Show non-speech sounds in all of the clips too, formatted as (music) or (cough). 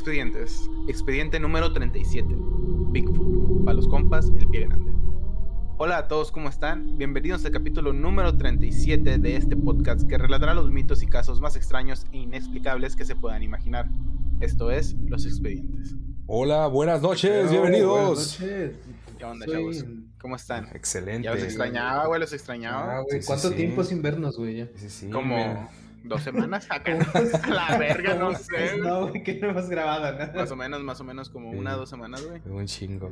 Expedientes. Expediente número 37. Bigfoot. Para los compas, el pie grande. Hola a todos, ¿cómo están? Bienvenidos al capítulo número 37 de este podcast que relatará los mitos y casos más extraños e inexplicables que se puedan imaginar. Esto es Los Expedientes. Hola, buenas noches, bienvenidos. Buenas noches. ¿Qué onda, chavos? ¿Cómo están? Excelente. Ya los extrañaba, güey, los extrañaba. Ah, güey, ¿cuánto sí, tiempo sí. sin vernos, güey? ya? Sí, sí, Como mira. Dos semanas acá. (laughs) A la verga, no sé. güey. No, güey, que no hemos grabado nada. Más o menos, más o menos como Sí. una, dos semanas, güey. Un chingo.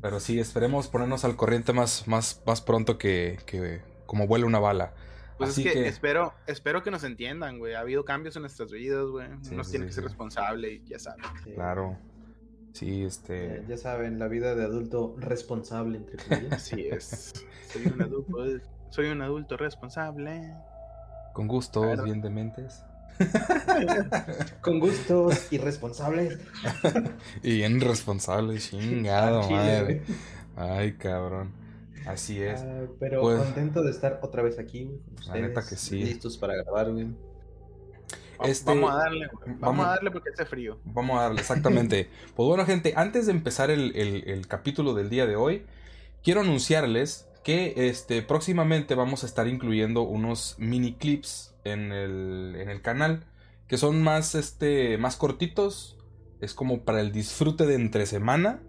Pero sí, esperemos ponernos al corriente más, más, más pronto que, que como vuela una bala. Pues Así es que, que- espero, espero que nos entiendan, güey. Ha habido cambios en nuestras vidas, güey. Sí, Uno sí, tiene sí, que ser responsable y ya saben. Sí. Claro. Sí, Ya, este. ya saben, la vida de adulto responsable, entre comillas. Así es. Soy un adulto, soy un adulto responsable. Con gustos, bien dementes. (laughs) Con gustos irresponsables. (laughs) Y bien responsable, chingado, Chile, madre. Ay, cabrón. Así es. Ah, pero Pues- contento de estar otra vez aquí, güey, con La neta ustedes, que sí. Listos para grabar, güey. Va- Este- Vamos a darle, güey. Vamos, vamos- a darle porque hace frío. Vamos a darle, exactamente. (laughs) pues bueno, gente, antes de empezar el, el- el capítulo del día de hoy, quiero anunciarles que este, próximamente vamos a estar incluyendo unos mini clips en el, en el canal, que son más, este, más cortitos. Es como para el disfrute de entre semana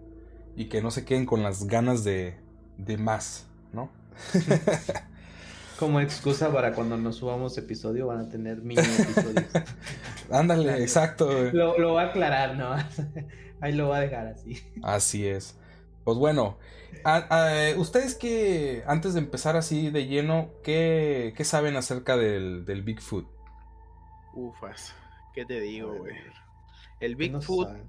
y que no se queden con las ganas de, de más, ¿no? (laughs) (laughs) Como excusa para cuando nos subamos episodio van a tener mini episodios. (laughs) Ándale, exacto. lo, lo va a aclarar, ¿no? Ahí lo va a dejar así. Así es. Pues bueno, a- a- ustedes que antes de empezar así de lleno, ¿qué, qué saben acerca del, del Bigfoot? Ufas. ¿Qué te digo, güey? El no Bigfoot, saben.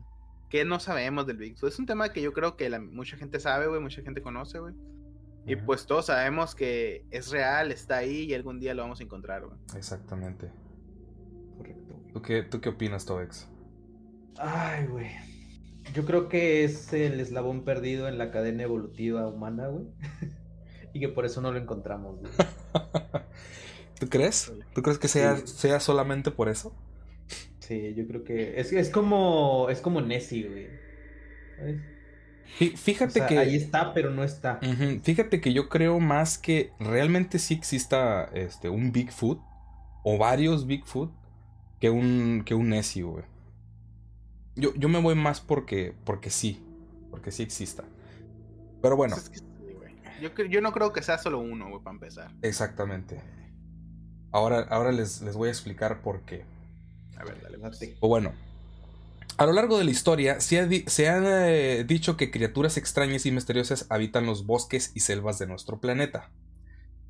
¿qué no sabemos del Bigfoot? Es un tema que yo creo que la- mucha gente sabe, güey, mucha gente conoce, güey. Y pues todos sabemos que es real, está ahí y algún día lo vamos a encontrar, güey. Exactamente. Correcto. ¿Tú qué, tú qué opinas, Tobex? Ay, güey. Yo creo que es el eslabón perdido en la cadena evolutiva humana, güey. (laughs) y que por eso no lo encontramos, güey. (laughs) ¿Tú crees? ¿Tú crees que sea, Sí. sea solamente por eso? Sí, yo creo que es, es como es como Nessie, güey. Fíjate sea, que... ahí está, pero no está. Fíjate que yo creo más que realmente sí exista este, un Bigfoot o varios Bigfoot que un, que un Nessie, güey. Yo, yo me voy más porque, porque sí, porque sí exista. Pero bueno, Pues es que yo, yo no creo que sea solo uno, güey, para empezar. exactamente. Ahora, ahora les, les voy a explicar por qué. A ver, dale. pues. O bueno, a lo largo de la historia se ha, se ha, eh, dicho que criaturas extrañas y misteriosas habitan los bosques y selvas de nuestro planeta.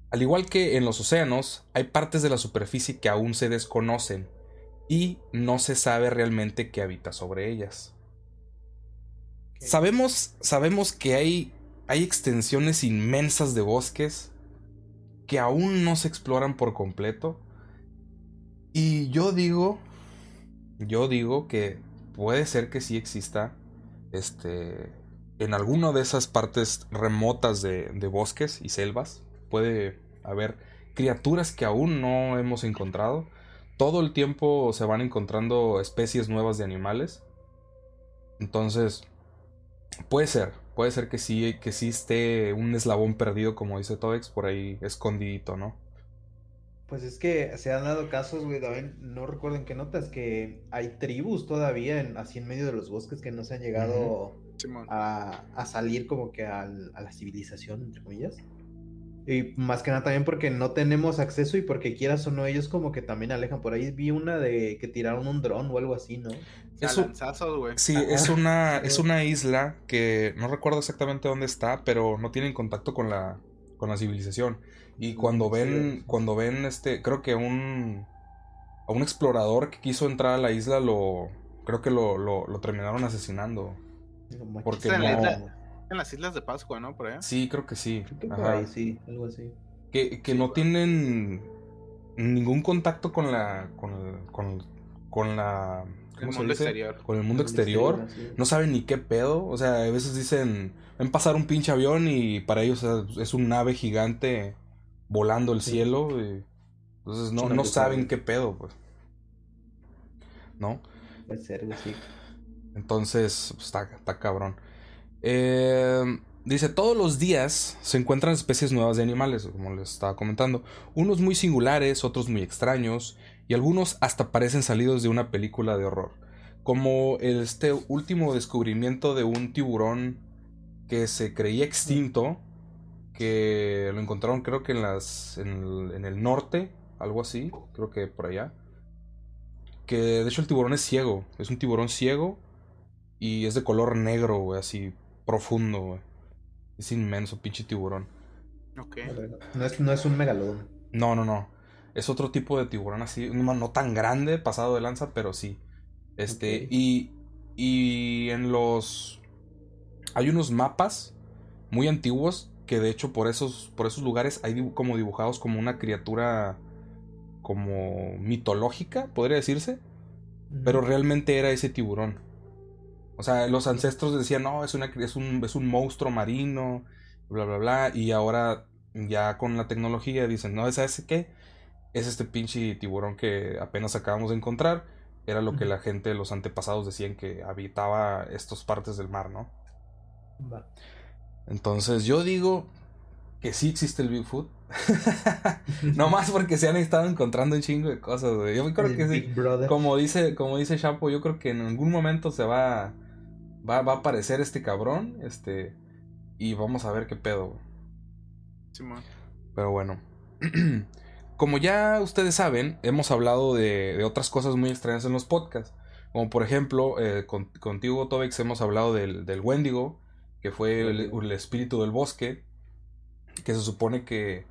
Al igual que en los océanos, hay partes de la superficie que aún se desconocen y no se sabe realmente qué habita sobre ellas. Sabemos, sabemos que hay, hay extensiones inmensas de bosques que aún no se exploran por completo. Y yo digo, yo digo que puede ser que sí exista, este, en alguna de esas partes remotas de, de bosques y selvas, puede haber criaturas que aún no hemos encontrado. Todo el tiempo se van encontrando especies nuevas de animales. Entonces, puede ser, puede ser que sí, que sí esté un eslabón perdido, como dice Todex, por ahí escondidito, ¿no? Pues es que se han dado casos, güey, también, no recuerdo en qué notas, que hay tribus todavía en, así en medio de los bosques que no se han llegado a, a salir como que al- a la civilización, entre comillas. Y más que nada también porque no tenemos acceso y porque quieras o no, ellos como que también alejan. Por ahí vi una de que tiraron un dron o algo así, ¿no? Lanzazos, güey. Sí, Ajá. es una, (laughs) es una isla que no recuerdo exactamente dónde está, pero no tienen contacto con la, con la civilización. Y cuando Sí. ven, cuando ven este, creo que un, a un explorador que quiso entrar a la isla lo, creo que lo, lo, lo terminaron asesinando. Porque no- isla- En las Islas de Pascua, ¿no? Por. Sí, creo que sí. Creo que por Ajá. ahí sí, algo así. Que, que Sí, no tienen ningún contacto con la, con, con, con la, El ¿cómo se mundo dice? exterior. Con el mundo El exterior. no saben ni qué pedo. O sea, a veces dicen, ven pasar un pinche avión y para ellos es un nave gigante volando el Sí. cielo. y- entonces no, no saben qué pedo, pues. ¿No? Puede ser, sí. Entonces, pues, está, está cabrón. Eh, dice, todos los días se encuentran especies nuevas de animales, como les estaba comentando. Unos muy singulares, otros muy extraños, y algunos hasta parecen salidos de una película de horror. Como este último descubrimiento de un tiburón que se creía extinto, que lo encontraron creo que en, las, en, el, norte, algo así, creo que por allá. Que de hecho el tiburón es ciego, es un tiburón ciego y es de color negro, así profundo, güey. Es inmenso, pinche tiburón. Ok. No es, no es un megalodón. No, no, no. Es otro tipo de tiburón así, no, no tan grande, pasado de lanza, pero sí. Este, y, y en los... Hay unos mapas muy antiguos que de hecho por esos, por esos lugares hay dibu- como dibujados como una criatura como mitológica, podría decirse. Pero realmente era ese tiburón. O sea, los ancestros decían, no, es, una, es, un, es un monstruo marino, bla, bla, bla. Y ahora, ya con la tecnología, dicen, no, ¿sabes qué? Es este pinche tiburón que apenas acabamos de encontrar. Era lo que la gente, los antepasados decían que habitaba estas partes del mar, ¿no? Entonces yo digo que sí existe el Bigfoot. (laughs) no más porque se han estado encontrando un chingo de cosas, güey. Yo creo El que sí. Como dice, como dice Chapo, yo creo que en algún momento se va, va, va a aparecer este cabrón, este, y vamos a ver qué pedo. güey. Pero bueno, (clears throat) como ya ustedes saben, hemos hablado de, de otras cosas muy extrañas en los podcasts. Como por ejemplo, eh, con- contigo, Tobex, hemos hablado del, del Wendigo, que fue el espíritu del bosque, que se supone que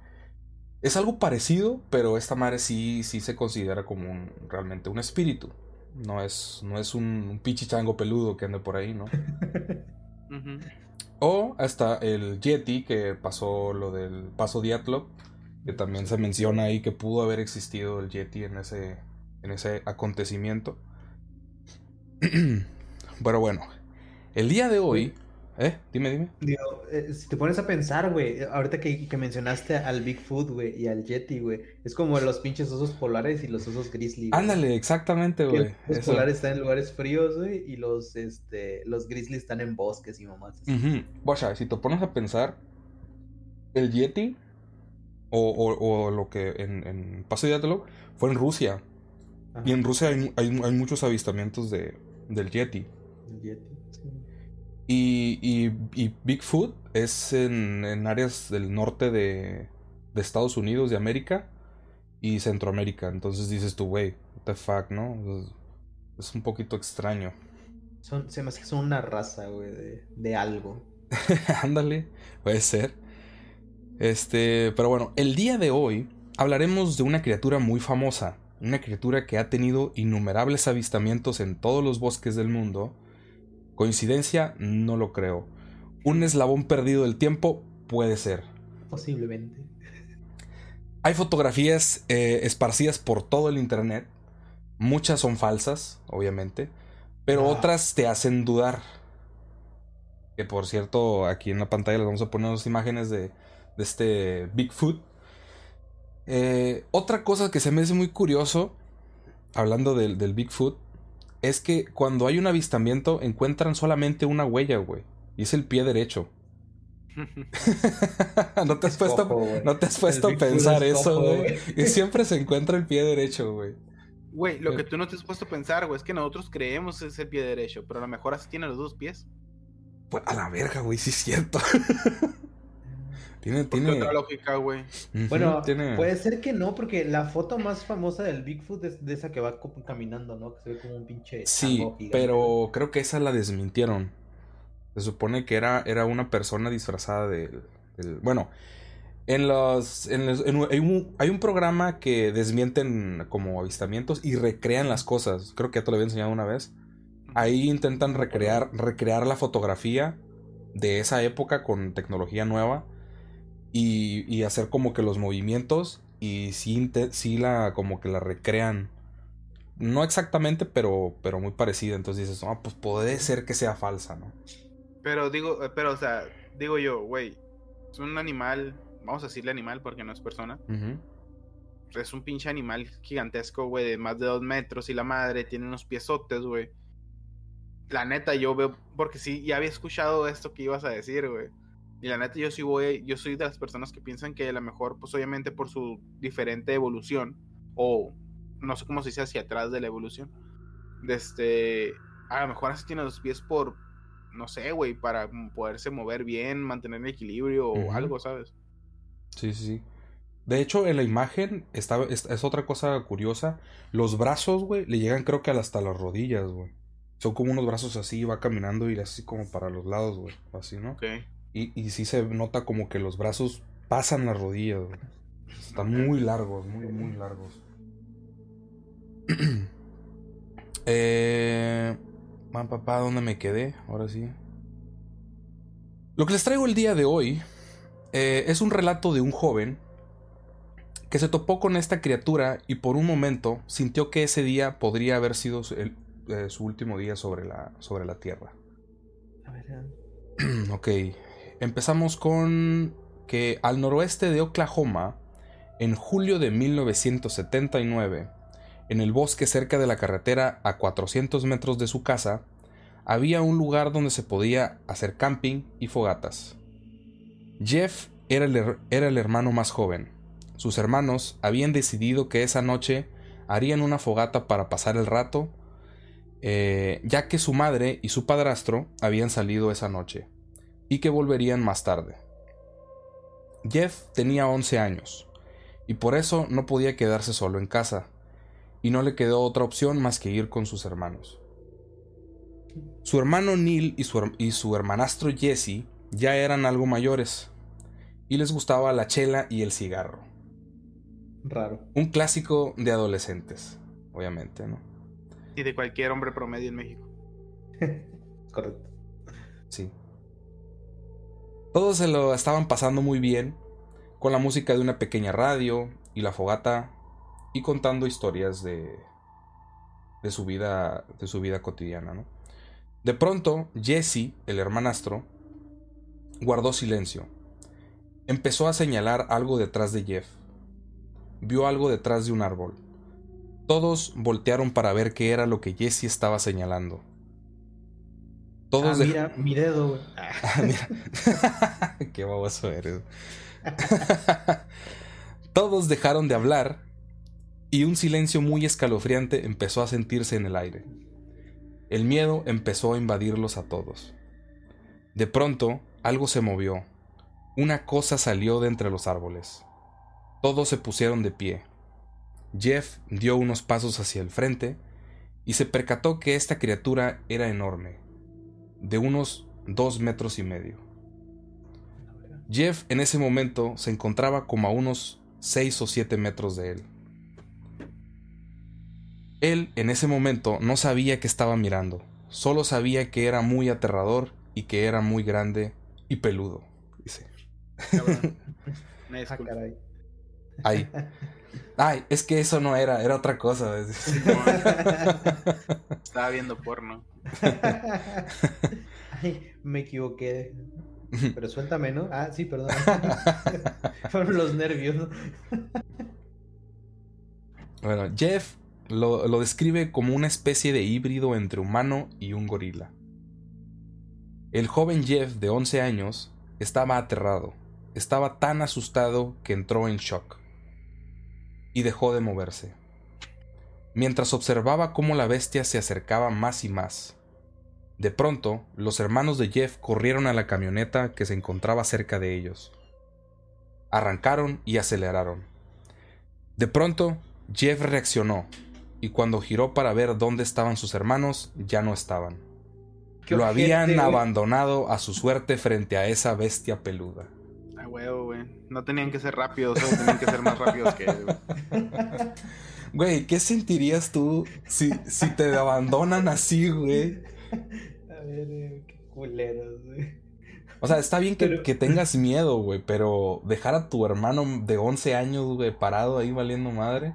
es algo parecido, pero esta madre sí, sí se considera como un, realmente un espíritu. No es, no es un, un pinche chango peludo que ande por ahí, ¿no? (laughs) O hasta el Yeti, que pasó lo del paso Diatlov, que también se menciona ahí que pudo haber existido el Yeti en ese, en ese acontecimiento. (clears throat) Pero bueno, el día de hoy... ¿Eh? Dime, dime. Digo, eh, si te pones a pensar, güey, ahorita que, que mencionaste al Bigfoot, güey, y al Yeti, güey, es como los pinches osos polares y los osos grizzly. Ándale, exactamente, güey. Los Eso. polares están en lugares fríos, güey, y los, este, los grizzly están en bosques y mamás. Guacha, si te pones a pensar, el Yeti, o, o- o lo que en, en Paso Diatlov, fue en Rusia. Ajá, Y en Rusia hay, hay, hay muchos avistamientos de, del Yeti. el Yeti. Y, y, y Bigfoot es en, en áreas del norte de, de Estados Unidos, de América y Centroamérica. Entonces dices tú, güey, what the fuck, ¿no? Es, es un poquito extraño. Son, se me hace que son una raza, güey, de, de algo. (laughs) Ándale, puede ser. Este, pero bueno, el día de hoy hablaremos de una criatura muy famosa, una criatura que ha tenido innumerables avistamientos en todos los bosques del mundo. Coincidencia, no lo creo. Un eslabón perdido del tiempo puede ser. Posiblemente. Hay fotografías eh, esparcidas por todo el internet. Muchas son falsas, obviamente, pero Ah. otras te hacen dudar. Que por cierto, aquí en la pantalla les vamos a poner unas imágenes de, de este Bigfoot. Eh, otra cosa que se me hace muy curioso, hablando del, del Bigfoot, es que cuando hay un avistamiento encuentran solamente una huella, güey. Y es el pie derecho. (laughs) ¿No te has Es puesto, cojo, no te has puesto a pensar es eso, cojo, güey? güey. Y siempre se encuentra el pie derecho, güey. Güey, lo que tú no te has puesto a pensar, güey, es que nosotros creemos es el pie derecho, pero a lo mejor así tiene los dos pies. Pues a la verga, güey, sí es cierto. (laughs) tiene, ¿Por qué tiene. otra lógica, güey? Bueno, tiene- puede ser que no, porque la foto más famosa del Bigfoot es de esa que va caminando, ¿no? Que se ve como un pinche Sí, pero creo que esa la desmintieron. Se supone que era, era una persona disfrazada del. del- bueno, en los. En los- en hay, un, hay un programa que desmienten como avistamientos y recrean las cosas. Creo que ya te lo había enseñado una vez. Ahí intentan recrear, recrear la fotografía de esa época con tecnología nueva y, y hacer como que los movimientos y sí, la como que la recrean. No exactamente, pero, pero muy parecida. Entonces dices, ah, pues puede ser que sea falsa, ¿no? Pero digo, eh, pero o sea, digo yo, güey, es un animal, vamos a decirle animal porque no es persona. Es un pinche animal gigantesco, güey, de más de dos metros y la madre tiene unos piezotes, güey. la neta, yo veo, porque sí, ya había escuchado esto que ibas a decir, güey. Y la neta, yo sí voy, yo soy de las personas que piensan que a lo mejor, pues obviamente por su diferente evolución, o no sé cómo se dice hacia atrás de la evolución, de este, a lo mejor así tiene los pies por, no sé, güey, para poderse mover bien, mantener el equilibrio o algo, ¿sabes? Sí, sí, sí. De hecho, en la imagen está, es, es otra cosa curiosa. Los brazos, güey, le llegan creo que hasta las rodillas, güey. Son como unos brazos así, va caminando y así como para los lados, güey. Así, ¿no? Ok. Y, y sí se nota como que los brazos pasan las rodillas, güey. Están muy largos, muy, muy largos. (clears throat) eh... Man, papá, ¿dónde me quedé? Ahora sí. Lo que les traigo el día de hoy eh, es un relato de un joven que se topó con esta criatura y por un momento sintió que ese día podría haber sido su, el- eh, su último día sobre la, sobre la Tierra. A ver, (clears throat) ok, empezamos con que al noroeste de Oklahoma, en julio de 1979, en el bosque cerca de la carretera a 400 metros de su casa, había un lugar donde se podía hacer camping y fogatas. Jeff era el, hermano más joven. Sus hermanos habían decidido que esa noche harían una fogata para pasar el rato, eh, ya que su madre y su padrastro habían salido esa noche y que volverían más tarde. Jeff tenía 11 años y por eso no podía quedarse solo en casa, y no le quedó otra opción más que ir con sus hermanos. Su hermano Neil y su, y su hermanastro Jesse ya eran algo mayores, y les gustaba la chela y el cigarro. Raro. Un clásico de adolescentes, obviamente, ¿no? Y de cualquier hombre promedio en México. (laughs) Correcto. Sí. Todos se lo estaban pasando muy bien, con la música de una pequeña radio y la fogata, y contando historias de, de su vida, de su vida cotidiana. De pronto, Jesse, el hermanastro, guardó silencio. Empezó a señalar algo detrás de Jeff. Vio algo detrás de un árbol. Todos voltearon para ver qué era lo que Jesse estaba señalando. Todos ah, mira, mi dedo, güey. (laughs) Ah, mira. (laughs) Qué baboso eres. (laughs) Todos dejaron de hablar y un silencio muy escalofriante empezó a sentirse en el aire. El miedo empezó a invadirlos a todos. De pronto, algo se movió. Una cosa salió de entre los árboles. Todos se pusieron de pie. Jeff dio unos pasos hacia el frente y se percató que esta criatura era enorme, de unos dos metros y medio. Jeff en ese momento se encontraba como a unos 6 o 7 metros de él. Él en ese momento no sabía que estaba mirando, solo sabía que era muy aterrador y que era muy grande y peludo. Dice. Cabrón. (laughs) Una ah, caray. Ay, ay, es que eso no era, era otra cosa. (laughs) Estaba viendo porno. Ay, me equivoqué. Pero suéltame, ¿no? Ah, sí, perdón. (laughs) Fueron los nervios. ¿no? Bueno, Jeff lo, lo describe como una especie de híbrido entre humano y un gorila. El joven Jeff de 11 años estaba aterrado, estaba tan asustado que entró en shock y dejó de moverse. Mientras observaba cómo la bestia se acercaba más y más. De pronto, los hermanos de Jeff corrieron a la camioneta que se encontraba cerca de ellos. Arrancaron y aceleraron. De pronto, Jeff reaccionó, y cuando giró para ver dónde estaban sus hermanos, ya no estaban. Lo habían abandonado a su suerte frente a esa bestia peluda. Huevo, güey. No tenían que ser rápidos, solo tenían que ser más rápidos que él, güey. (laughs) Güey, ¿qué sentirías tú si, si te abandonan así, güey? A ver, eh, qué culeros, güey. O sea, está bien que, Pero- que tengas miedo, güey, pero dejar a tu hermano de 11 años, güey, parado ahí valiendo madre.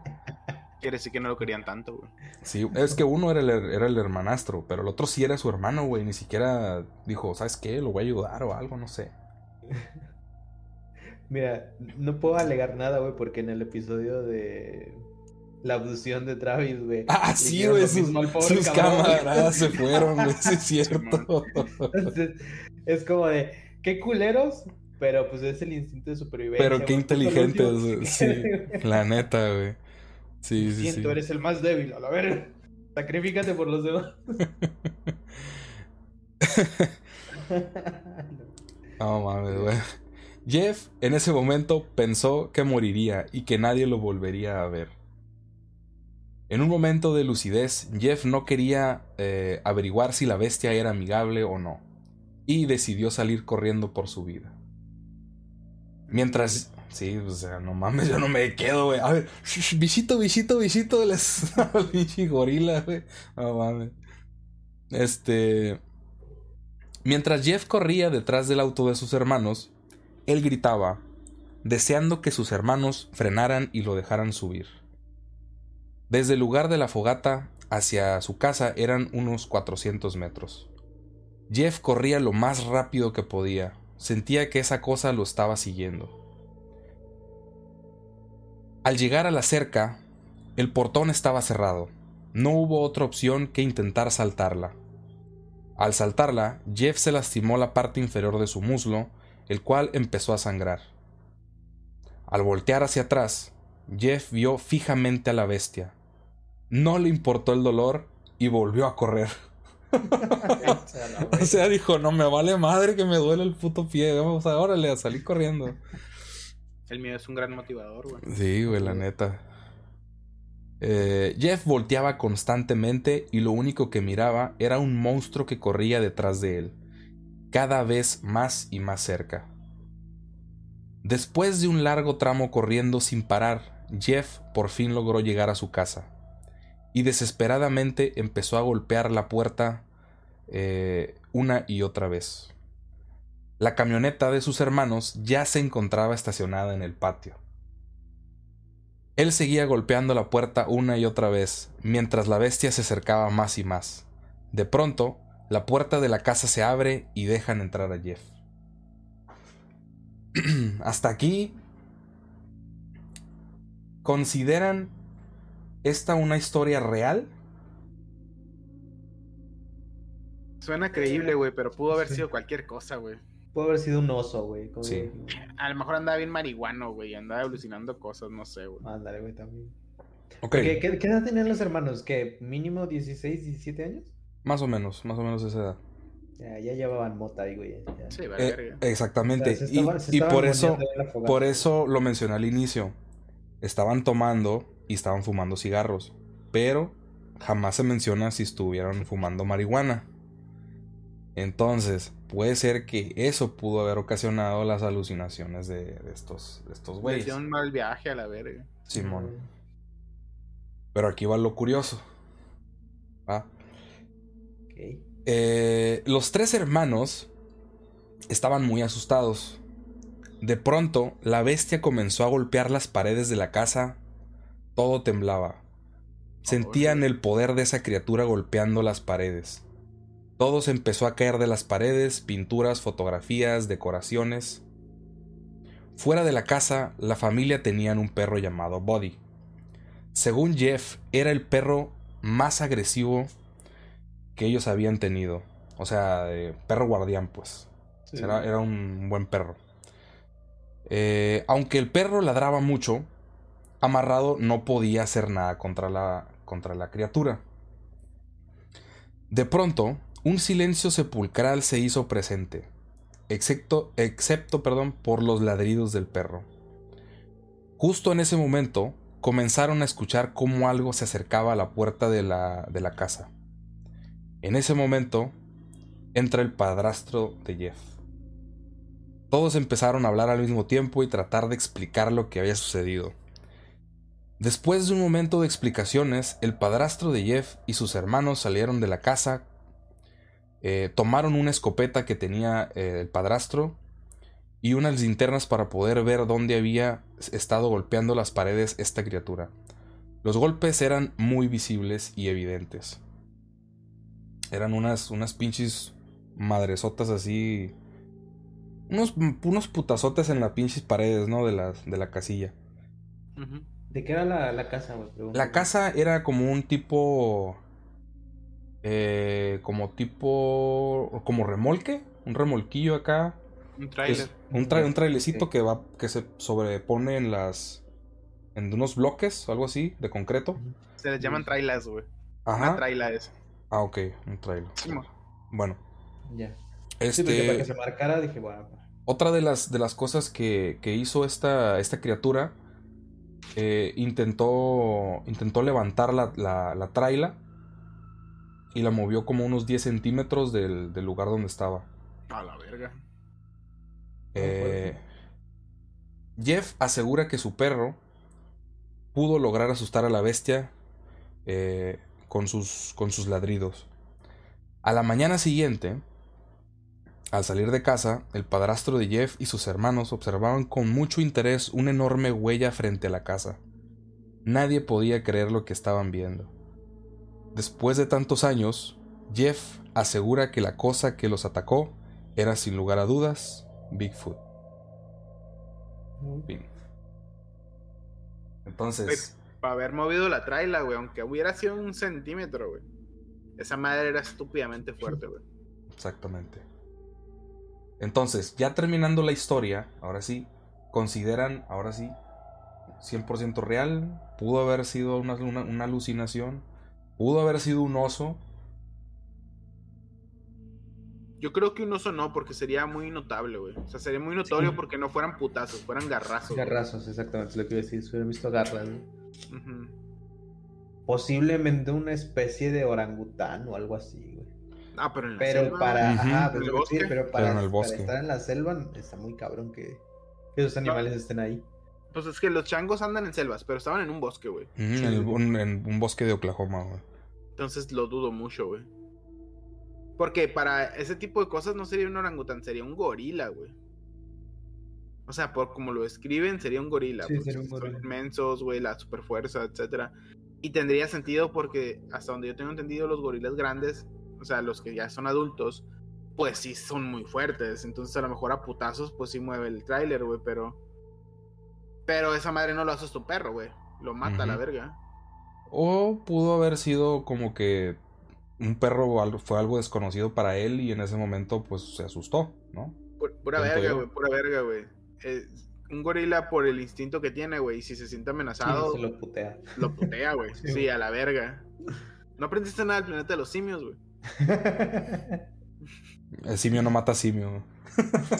Quiere decir que no lo querían tanto, güey. Sí, es que uno era el, era el hermanastro, pero el otro sí era su hermano, güey. Ni siquiera dijo, ¿sabes qué? Lo voy a ayudar o algo, no sé. Mira, no puedo alegar nada, güey, porque en el episodio de, la abducción de Travis, güey. Ah, Le sí, güey. Sus, sus camaradas se (laughs) fueron, güey. Sí, es cierto. Entonces, es como de, qué culeros, pero pues es el instinto de supervivencia. Pero qué inteligentes, güey, sí. (laughs) La neta, güey. Sí, sí, sí. Siento, eres el más débil, a la verga. Sacrifícate por los demás. (laughs) No mames, güey. Jeff en ese momento pensó que moriría y que nadie lo volvería a ver. En un momento de lucidez, Jeff no quería eh, averiguar si la bestia era amigable o no, y decidió salir corriendo por su vida. Mientras... Sí, o sea, no mames, yo no me quedo, güey. A ver, visito, visito, visito, les... (laughs) gorila, güey. No mames. Este... Mientras Jeff corría detrás del auto de sus hermanos, él gritaba, deseando que sus hermanos frenaran y lo dejaran subir. Desde el lugar de la fogata hacia su casa eran unos 400 metros. Jeff corría lo más rápido que podía. Sentía que esa cosa lo estaba siguiendo. Al llegar a la cerca, el portón estaba cerrado. No hubo otra opción que intentar saltarla. Al saltarla, Jeff se lastimó la parte inferior de su muslo, el cual empezó a sangrar. Al voltear hacia atrás, Jeff vio fijamente a la bestia. No le importó el dolor y volvió a correr. (laughs) O sea, dijo, no me vale madre que me duele el puto pie. Vamos a órale, a salir corriendo. El miedo es un gran motivador, güey. Sí, güey, la neta. Eh, Jeff volteaba constantemente y lo único que miraba era un monstruo que corría detrás de él, cada vez más y más cerca. Después de un largo tramo corriendo sin parar, Jeff por fin logró llegar a su casa y desesperadamente empezó a golpear la puerta eh, una y otra vez. La camioneta de sus hermanos ya se encontraba estacionada en el patio. Él seguía golpeando la puerta una y otra vez, mientras la bestia se acercaba más y más. De pronto, la puerta de la casa se abre y dejan entrar a Jeff. (clears throat) Hasta aquí, ¿consideran esta una historia real? Suena creíble, güey, pero pudo haber sido cualquier cosa, güey. Puede haber sido un oso, güey. Sí. A lo mejor andaba bien marihuano, güey, andaba alucinando cosas, no sé, güey. Ándale, güey, también. Ok, ¿Qué, qué, qué edad tenían los hermanos? ¿Qué? ¿Mínimo 16, 17 años? Más o menos, más o menos esa edad. Ya, ya llevaban mota ahí, güey. ya. Sí, vale, Eh, exactamente. O sea, se Y- por eso, por eso lo mencioné al inicio. Estaban tomando y estaban fumando cigarros, pero jamás se menciona si estuvieron fumando marihuana. Entonces, puede ser que eso pudo haber ocasionado las alucinaciones de, de estos, de estos güeyes. un mal viaje a la verga. Simón. Pero aquí va lo curioso. ¿va? Eh, los tres hermanos estaban muy asustados. De pronto, la bestia comenzó a golpear las paredes de la casa. Todo temblaba. Sentían el poder de esa criatura golpeando las paredes. Todo se empezó a caer de las paredes, pinturas, fotografías, decoraciones. Fuera de la casa, la familia tenían un perro llamado Buddy. Según Jeff, era el perro más agresivo que ellos habían tenido. O sea, eh, perro guardián, pues. Sí. Era, era un buen perro. Eh, aunque el perro ladraba mucho, Amarrado no podía hacer nada contra la, contra la criatura. De pronto, un silencio sepulcral se hizo presente, excepto, excepto perdón, por los ladridos del perro. Justo en ese momento, comenzaron a escuchar cómo algo se acercaba a la puerta de la, de la casa. En ese momento, entra el padrastro de Jeff. Todos empezaron a hablar al mismo tiempo y tratar de explicar lo que había sucedido. Después de un momento de explicaciones, el padrastro de Jeff y sus hermanos salieron de la casa, eh, tomaron una escopeta que tenía eh, el padrastro y unas linternas para poder ver dónde había estado golpeando las paredes esta criatura. Los golpes eran muy visibles y evidentes. Eran unas, unas pinches madresotas así. Unos, unos putazotes en las pinches paredes, ¿no? De, las, de la casilla. ¿De qué era la, la casa, güey? La casa era como un tipo. eh, como tipo. como remolque. Un remolquillo acá. Un trailer. es un, tra- un trailecito Sí. que va. que se sobrepone en las. en unos bloques o algo así, de concreto. Se les llaman trailers, güey. Una Ajá. traila es. Ah, ok, un trailer. Sí. Bueno, Ya. Sí, porque para que este. se marcara dije, bueno, pues, Otra de las, de las cosas que, que hizo esta, esta criatura, eh, intentó, intentó levantar la, la, la traila y la movió como unos 10 centímetros del, del lugar donde estaba. A la verga. Eh, Jeff asegura que su perro pudo lograr asustar a la bestia eh, con, sus, con sus ladridos. A la mañana siguiente, al salir de casa, el padrastro de Jeff y sus hermanos observaban con mucho interés una enorme huella frente a la casa. Nadie podía creer lo que estaban viendo. Después de tantos años, Jeff asegura que la cosa que los atacó era sin lugar a dudas Bigfoot. Entonces, Para haber movido la traila, güey. Aunque hubiera sido un centímetro, güey. Esa madre era estúpidamente fuerte, güey. exactamente. Entonces, ya terminando la historia, ahora sí, consideran, ahora sí, 100% real, pudo haber sido una, una- una alucinación, pudo haber sido un oso, Yo creo que un oso no, porque sería muy notable, güey. O sea, sería muy notorio Sí. porque no fueran putazos, fueran garrazos. güey. garrazos, exactamente, es lo que iba a decir. Si hubiera visto garras, ¿no? Posiblemente una especie de orangután o algo así, güey. Ah, pero en la Pero selva, para, ajá, ¿En pero, el sí, bosque? pero para, Pero en el para bosque. estar en la selva está muy cabrón que, que esos animales estén ahí. Pues es que los changos andan en selvas, pero estaban en un bosque, güey. En, un, en un bosque de Oklahoma. güey. Entonces lo dudo mucho, güey. Porque para ese tipo de cosas no sería un orangután, sería un gorila, güey. O sea, por como lo escriben, sería un gorila. Sí, porque sería un son inmensos, güey, la superfuerza, etcétera. Y tendría sentido porque, hasta donde yo tengo entendido, los gorilas grandes, o sea, los que ya son adultos, pues sí son muy fuertes. Entonces, a lo mejor a putazos, pues sí mueve el tráiler, güey, pero. Pero esa madre no lo hace tu perro, güey. Lo mata a la verga. O pudo haber sido como que un perro fue algo desconocido para él y en ese momento pues se asustó, ¿no? Pu- Pura verga, güey, pura verga, güey. Eh, un gorila por el instinto que tiene, güey, y si se siente amenazado, Sí, se lo putea. lo putea, güey. (laughs) Sí, a la verga. No aprendiste nada del planeta de los simios, güey. (laughs) El simio no mata simio.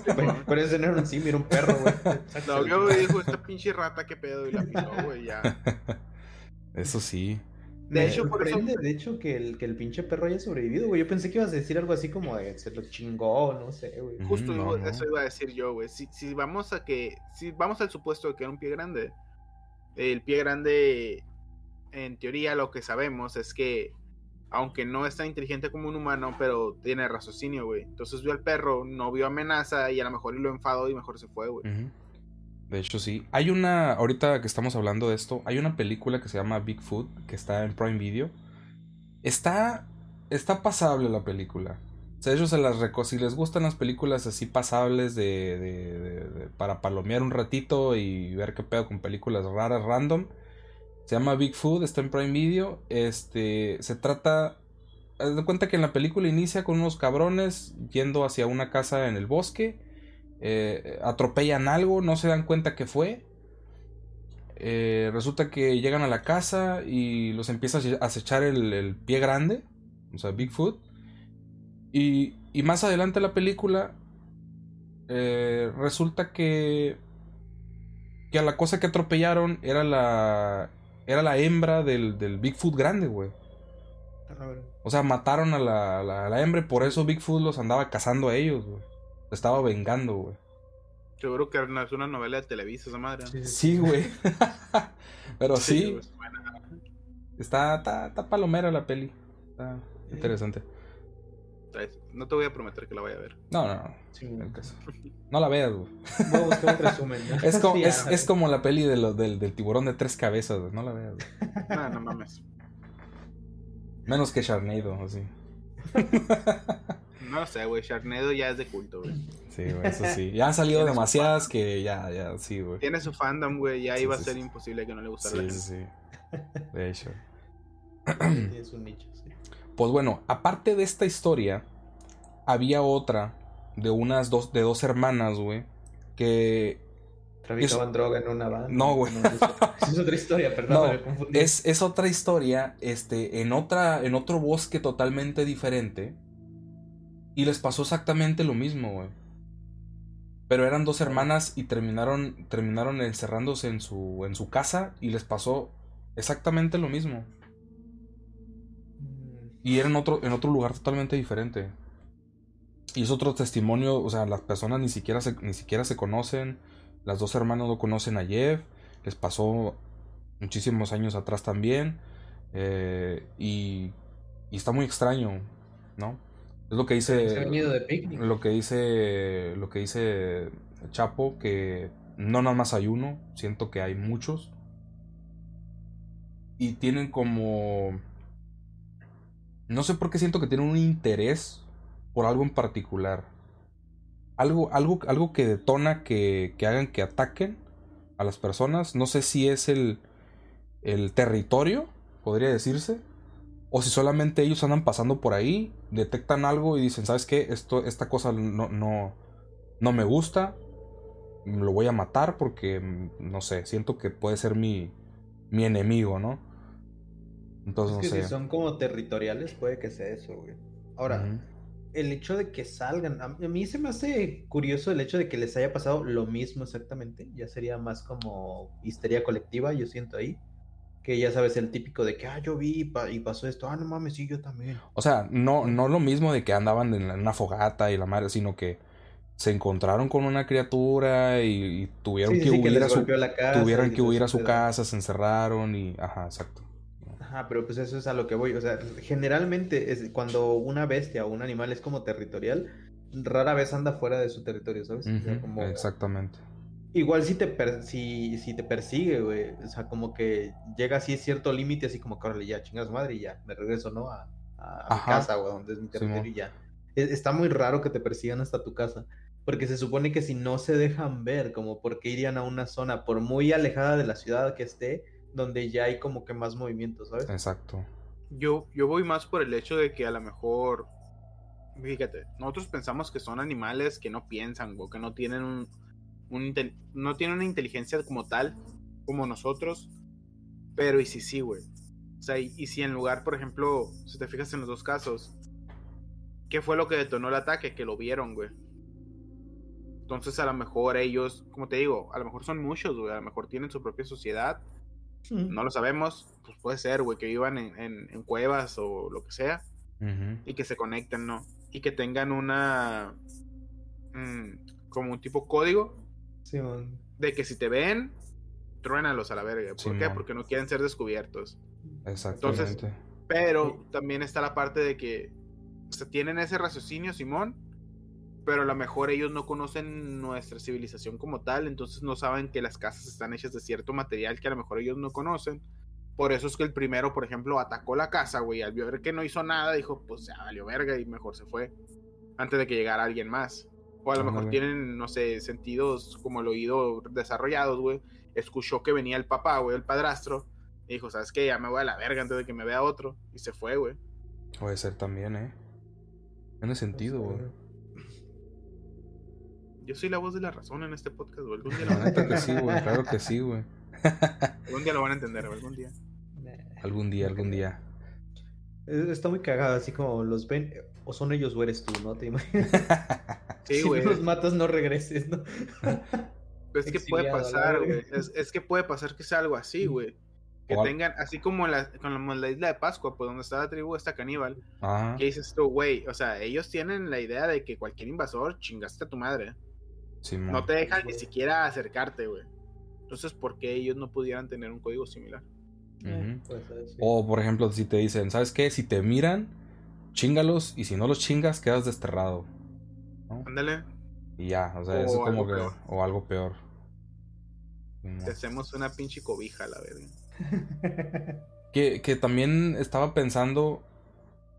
pero, pero ese no era un simio, era un perro, güey. (laughs) Vio, güey, dijo, esta pinche rata, qué pedo, y la pisó, güey, ya. Eso sí. De Me hecho, por eso- sorprende, de hecho, que el, que el pinche perro haya sobrevivido, güey. Yo pensé que ibas a decir algo así como de se lo chingó, no sé, güey. Ujú, Justo no, iba- no. eso iba a decir yo, güey. Si, si vamos a que, si vamos al supuesto de que era un pie grande, el pie grande, en teoría, lo que sabemos es que, aunque no es tan inteligente como un humano, pero tiene raciocinio, güey. Entonces vio al perro, no vio amenaza y a lo mejor lo enfadó y mejor se fue, güey. De hecho, sí. Hay una, ahorita que estamos hablando de esto, hay una película que se llama Bigfoot, que está en Prime Video. Está, está pasable la película. O sea, ellos se las si les gustan las películas así pasables de, de- de- de- para palomear un ratito y ver qué pedo con películas raras random. Se llama Bigfoot, está en Prime Video. Este, se trata, haz de cuenta que en la película inicia con unos cabrones yendo hacia una casa en el bosque eh, atropellan algo, no se dan cuenta que fue. Eh, resulta que llegan a la casa y los empieza a acechar el, el pie grande, o sea, Bigfoot. Y, y más adelante en la película, eh, resulta que, que a la cosa que atropellaron era la, era la hembra del, del Bigfoot grande, güey. A ver. O sea, mataron a la, hembra y por eso Bigfoot los andaba cazando a ellos, güey. Estaba vengando, güey. Seguro que es una novela de Televisa esa madre. Sí, güey. (laughs) Pero sí, está, está, está palomera la peli. Está interesante. No te voy a prometer que la vaya a ver. No, no, no. Sí, en güey. el caso. No la veas, güey. Voy a buscar un resumen. ¿no? (laughs) Es, como, Sí, es, es como la peli de lo- del, del tiburón de tres cabezas, güey. No la veas, güey. No, no mames. Menos que Sharknado, así. (laughs) No sé, güey. Sharknado ya es de culto, güey. Sí, güey, eso sí. Ya han salido demasiadas que ya, ya, sí, güey. Tiene su fandom, güey, ya Sí, iba sí, a ser sí. imposible que no le gustara. Sí, sí, sí. De hecho. Tienes un nicho, sí. Pues bueno, aparte de esta historia, había otra de unas dos, de dos hermanas, güey, que Traficaban droga en una banda. No, güey. (laughs) Esa es otra historia, perdón, No, me confundí. es, es otra historia, este, en otra, en otro bosque totalmente diferente. Y les pasó exactamente lo mismo, güey. Pero eran dos hermanas y terminaron, terminaron encerrándose en su, en su casa y les pasó exactamente lo mismo. Y era en otro, en otro lugar totalmente diferente. Y es otro testimonio, o sea, las personas ni siquiera se, ni siquiera se conocen. Las dos hermanas no conocen a Jeff. Les pasó muchísimos años atrás también. eh, y, y está muy extraño, ¿no? Es lo que dice. Lo que dice. Lo que dice Chapo, que no nada más hay uno. Siento que hay muchos. Y tienen como. No sé por qué siento que tienen un interés por algo en particular. Algo, algo, algo que detona que, que hagan que ataquen a las personas. No sé si es el, el territorio, podría decirse. O si solamente ellos andan pasando por ahí, detectan algo y dicen, ¿sabes qué? Esto, esta cosa no, no, no me gusta. Lo voy a matar porque, mm, no sé, siento que puede ser mi, mi enemigo, ¿no? Entonces, Es que no sé. si son como territoriales, puede que sea eso, güey. Ahora, el hecho de que salgan, a a mí se me hace curioso el hecho de que les haya pasado lo mismo exactamente. Ya sería más como histeria colectiva, yo siento ahí. Que ya sabes, el típico de que, ah, yo vi y pa- y pasó esto, ah, no mames, sí, yo también. O sea, no, no lo mismo de que andaban en una fogata y la madre, sino que se encontraron con una criatura y, y tuvieron Sí, que sí, huir a su la casa tuvieron que huir a su casa, se encerraron y ajá, exacto. Ajá, pero pues eso es a lo que voy. O sea, generalmente es cuando una bestia o un animal es como territorial, rara vez anda fuera de su territorio, ¿sabes? O sea, Ujú, como- Exactamente. Igual si te, per- si, si te persigue, güey. O sea, como que llega así a cierto límite, así como que órale, ya chingas madre y ya me regreso, ¿no? A, a- a mi casa, güey, donde es mi territorio y ya. E- Está muy raro que te persigan hasta tu casa. Porque se supone que si no se dejan ver, como porque irían a una zona, por muy alejada de la ciudad que esté, donde ya hay como que más movimiento, ¿sabes? Exacto. Yo, yo voy más por el hecho de que a lo mejor, fíjate, nosotros pensamos que son animales que no piensan o que no tienen un, un no tienen una inteligencia como tal, como nosotros, pero y si sí, güey. O sea, y, y si en lugar, por ejemplo, si te fijas en los dos casos, ¿qué fue lo que detonó el ataque? Que lo vieron, güey. Entonces a lo mejor ellos, como te digo, a lo mejor son muchos, güey, a lo mejor tienen su propia sociedad no lo sabemos, pues puede ser, güey, que vivan en, en- en cuevas o lo que sea y que se conecten, ¿no? Y que tengan una. mm, como un tipo código De que si te ven, truénalos a la verga. ¿Por qué? Porque no quieren ser descubiertos. Exactamente. Pero también está la parte de que o sea, tienen ese raciocinio, Simón, pero a lo mejor ellos no conocen nuestra civilización como tal, entonces no saben que las casas están hechas de cierto material que a lo mejor ellos no conocen. Por eso es que el primero, por ejemplo, atacó la casa, güey, al ver que no hizo nada, dijo, pues ya valió verga y mejor se fue, antes de que llegara alguien más. O a lo mejor tienen, no sé, sentidos como el oído desarrollados, güey. Escuchó que venía el papá, güey, el padrastro, y dijo, ¿sabes qué? Ya me voy a la verga antes de que me vea otro. Y se fue, güey. Puede ser también, ¿eh? Tiene sentido, güey. Yo soy la voz de la razón en este podcast, güey. Algún día lo van a entender. que sí, güey. Claro que sí, güey. (laughs) Algún día lo van a entender, güey. Algún día. Algún día, algún día. Está muy cagado, así como los ven, o son ellos o eres tú, ¿no? ¿Te imaginas? (laughs) Sí, si güey. los matas, no regreses, ¿no? (laughs) Es que puede pasar, güey. Es, es que puede pasar que sea algo así, güey. Que tengan, así como en la, como en la isla de Pascua, pues donde está la tribu esta caníbal. Ajá. ¿Qué dices tú, güey? O sea, ellos tienen la idea de que cualquier invasor chingaste a tu madre. No te dejan ni siquiera acercarte, güey. Entonces, ¿por qué ellos no pudieran tener un código similar? Eh, ser, sí. O, por ejemplo, si te dicen, ¿sabes qué? Si te miran, chingalos. Y si no los chingas, quedas desterrado. ¿No? Ándale, Y ya, o sea, O eso es como algo que. peor. O algo peor. Te hacemos una pinche cobija, la verga. (laughs) Que, que también estaba pensando.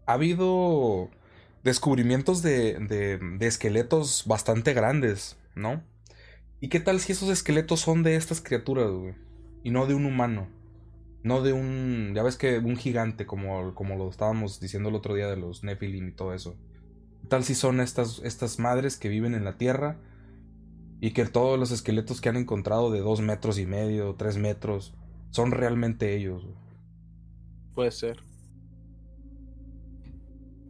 Ha habido descubrimientos de, de, de esqueletos bastante grandes, ¿no? ¿Y qué tal si esos esqueletos son de estas criaturas, güey? Y no de un humano. No de un. Ya ves que un gigante, como, como lo estábamos diciendo el otro día de los Nephilim y todo eso. ¿Qué tal si son estas, estas madres que viven en la tierra? Y que todos los esqueletos que han encontrado de dos metros y medio, tres metros, son realmente ellos, güey. Puede ser.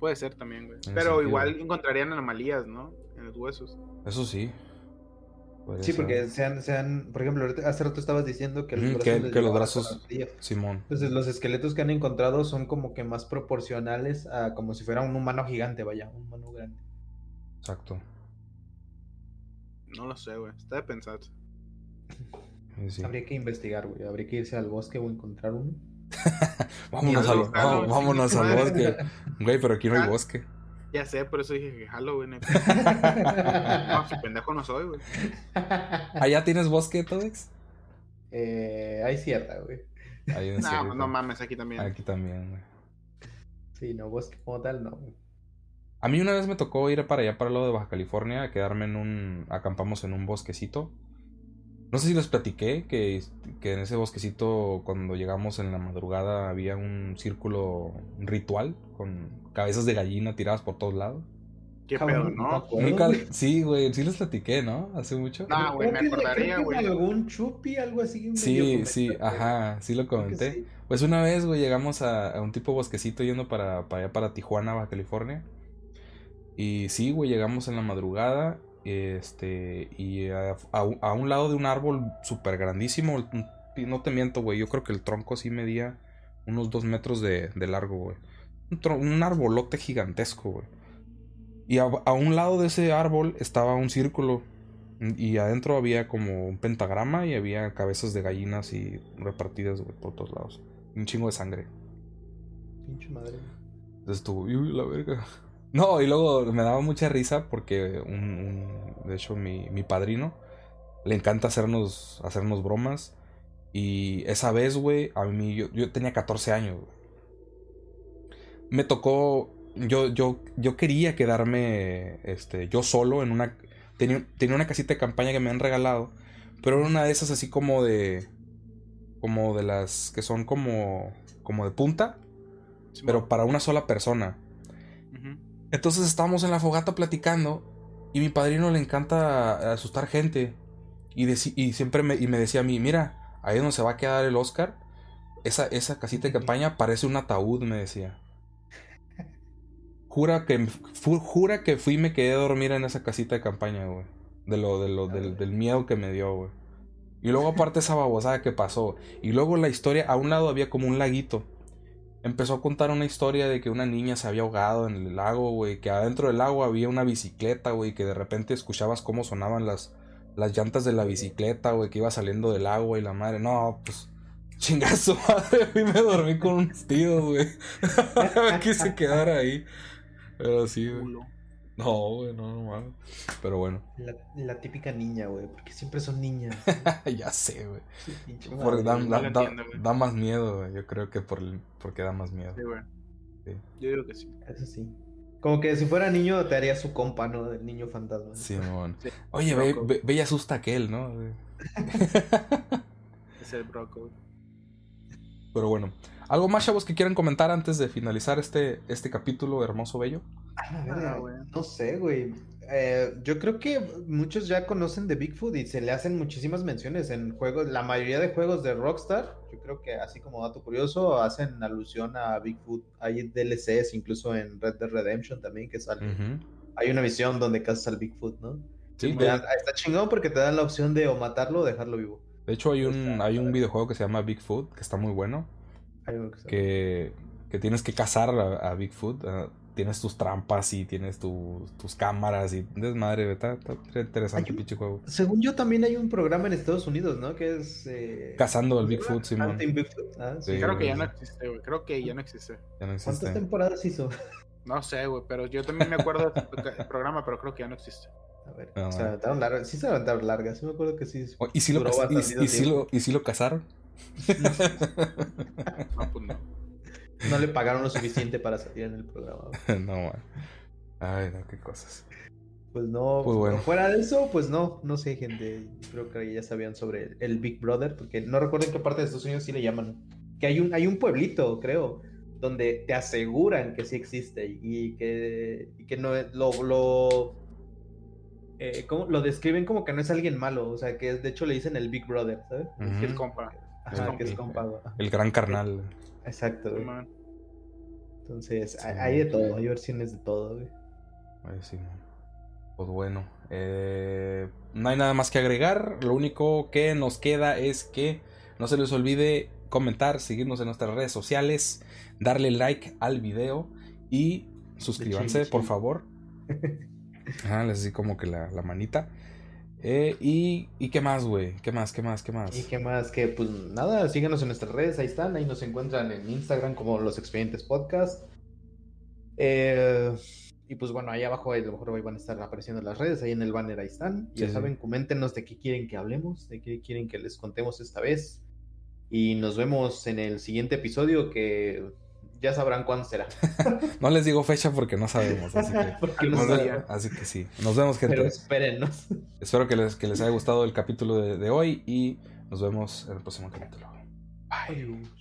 Puede ser también, güey. En Pero igual encontrarían anomalías, ¿no? En los huesos. Eso sí. Puede Sí, ser. porque sean, sean, por ejemplo, hace rato estabas diciendo que los brazos, que- que los. Simón. Entonces los esqueletos que han encontrado son como que más proporcionales a como si fuera un humano gigante, vaya, un humano grande. Exacto. No lo sé, güey. Está de pensar. Sí. Habría que investigar, güey. Habría que irse al bosque o encontrar uno. (laughs) Vámonos, al, vámonos bosque. (laughs) Güey, pero aquí no hay Ah. bosque. Ya sé, por eso dije que jalo, güey. neta. No, si pendejo no soy, güey. (laughs) ¿Allá tienes bosque, Todex? eh, hay cierta, güey. No, serio, no mames, aquí también. Aquí también, güey. Sí, no, bosque como tal, no. güey. A mí una vez me tocó ir para allá, para el lado de Baja California, a quedarme en un... Acampamos en un bosquecito. No sé si les platiqué que, que en ese bosquecito, cuando llegamos en la madrugada, había un círculo ritual con cabezas de gallina tiradas por todos lados. ¿Qué Cabrón, pedo, no Nunca... güey. Sí, güey, sí les platiqué, ¿no? Hace mucho. No, güey, me acordaría, güey. algún chupi, algo así. medio Sí, sí, ajá, sí lo comenté. sí. Pues una vez, güey, llegamos a, a un tipo bosquecito yendo para, para allá, para Tijuana, Baja California. Y sí, güey, llegamos en la madrugada. Este, y a, a un- a un lado de un árbol súper grandísimo. No te miento, güey, yo creo que el tronco sí medía unos dos metros de, de largo, güey. Un, arbolote gigantesco, güey. Y a, a un lado de ese árbol estaba un círculo. Y adentro había como un pentagrama y había cabezas de gallinas y repartidas güey, por todos lados. Un chingo de sangre. Pinche madre. Entonces uy, la verga. No, y luego me daba mucha risa porque un, un- de hecho mi, mi padrino le encanta hacernos, hacernos bromas. Y esa vez, güey, a mí yo, yo tenía 14 años. Me tocó, yo, yo, yo quería quedarme, este, yo solo en una, tenía, tenía una casita de campaña que me han regalado, pero era una de esas así como de, como de las que son como, como de punta, pero para una sola persona. Entonces estábamos en la fogata platicando y mi padrino le encanta asustar gente y, siempre me, y me decía a mí, mira, ahí es donde se va a quedar el Oscar, esa, esa casita de campaña parece un ataúd, me decía. Jura que, fu- jura que fui y me quedé a dormir en esa casita de campaña, güey. De lo, de lo, del, del miedo que me dio, güey. Y luego aparte esa babosada que pasó. Y luego la historia, a un lado había como un laguito. Empezó a contar una historia de que una niña se había ahogado en el lago, güey. Que adentro del lago había una bicicleta, güey. Que de repente escuchabas cómo sonaban las, las llantas de la bicicleta, güey. Que iba saliendo del agua y la madre. No, pues. (laughs) Chingazo, madre. Y me dormí con unos tíos, güey. (laughs) me quise quedar ahí. Pero sí, güey. (laughs) No, güey, no, no mames. Pero bueno. La, la típica niña, güey, porque siempre son niñas. (laughs) ya sé, güey. Porque da, da- da- entiendo, güey. da más miedo, güey. Yo creo que por el- porque da más miedo. Sí, güey. Sí. Yo digo que sí. Eso sí. Como que si fuera niño te haría su compa, ¿no? Del niño fantasma. Sí. Oye, ve, ve, ve y asusta a aquel, ¿no? (laughs) Es el broco, güey. Pero bueno. ¿Algo más, chavos, que quieran comentar antes de finalizar este, este capítulo hermoso, bello? A la Ah, verga, güey. no sé, güey. Eh, yo creo que muchos ya conocen de Bigfoot y se le hacen muchísimas menciones en juegos, la mayoría de juegos de Rockstar, yo creo que así como dato curioso, hacen alusión a Bigfoot. Hay DLCs, incluso en Red Dead Redemption también, que sale. Hay una misión donde cazas al Bigfoot, ¿no? Sí, de, dan- está chingón porque te dan la opción de o matarlo o dejarlo vivo. de hecho hay un, hay un videojuego que se llama Bigfoot, que está muy bueno. Que Que, tienes que cazar a, a Bigfoot. ah, tienes tus trampas y tienes tu- tus cámaras y desmadre, está, está interesante Hay un- pinche juego. Según yo, también hay un programa en Estados Unidos, ¿no? Que es. eh, Cazando al ¿cómo se Bigfoot? Simón. Bigfoot. Ah, sí. Sí, Creo que ya no existe, güey. Creo que ya no existe. Ya no ¿Cuántas temporadas hizo? No sé, güey, pero yo también me acuerdo de ese (laughs) programa, pero creo que ya no existe. A ver, No, se no. aventaron largas. Sí se aventaron largas. Sí me acuerdo que sí. Oh, ¿Y si lo, y- y si lo, y si lo cazaron? No, pues no. No le pagaron lo suficiente para salir en el programa. güey. (laughs) no, man. Ay, no, qué cosas. Pues no, Pues bueno. fuera de eso, pues no, no sé, gente. Creo que ya sabían sobre el Big Brother, porque no recuerdo en qué parte de Estados Unidos sí le llaman. Que hay un, hay un pueblito, creo, donde te aseguran que sí existe y que, y que no es- lo, lo, eh, ¿cómo? lo describen como que no es alguien malo, o sea, que de hecho le dicen el Big Brother, ¿sabes? Que es compa. Ajá, que es El- compa, güey. Ajá, El gran carnal. Exacto, güey. Man. Entonces, Sí. hay, hay de todo, hay versiones de todo, güey. Ay, sí, man. Pues bueno, eh, no hay nada más que agregar. Lo único que nos queda es que no se les olvide comentar, seguirnos en nuestras redes sociales, darle like al video y suscribanse, chill, por favor. (laughs) Ajá, les así como que la, la manita. Eh, y, ¿Y qué más, güey? ¿Qué más? ¿Qué más? ¿Qué más? Y qué más, que pues nada, síganos en nuestras redes, ahí están, ahí nos encuentran en Instagram como Los Expedientes Podcast. Eh, y pues bueno, ahí abajo a lo mejor ahí van a estar apareciendo las redes, ahí en el banner ahí están. Sí, ya sí. saben, coméntenos de qué quieren que hablemos, de qué quieren que les contemos esta vez. Y nos vemos en el siguiente episodio que ya sabrán cuándo será. (laughs) No les digo fecha porque no sabemos, así que, (laughs) no así que sí. Nos vemos, gente. Pero espérennos. (laughs) Espero que les, que les haya gustado el capítulo de, de hoy y nos vemos en el próximo capítulo. Bye.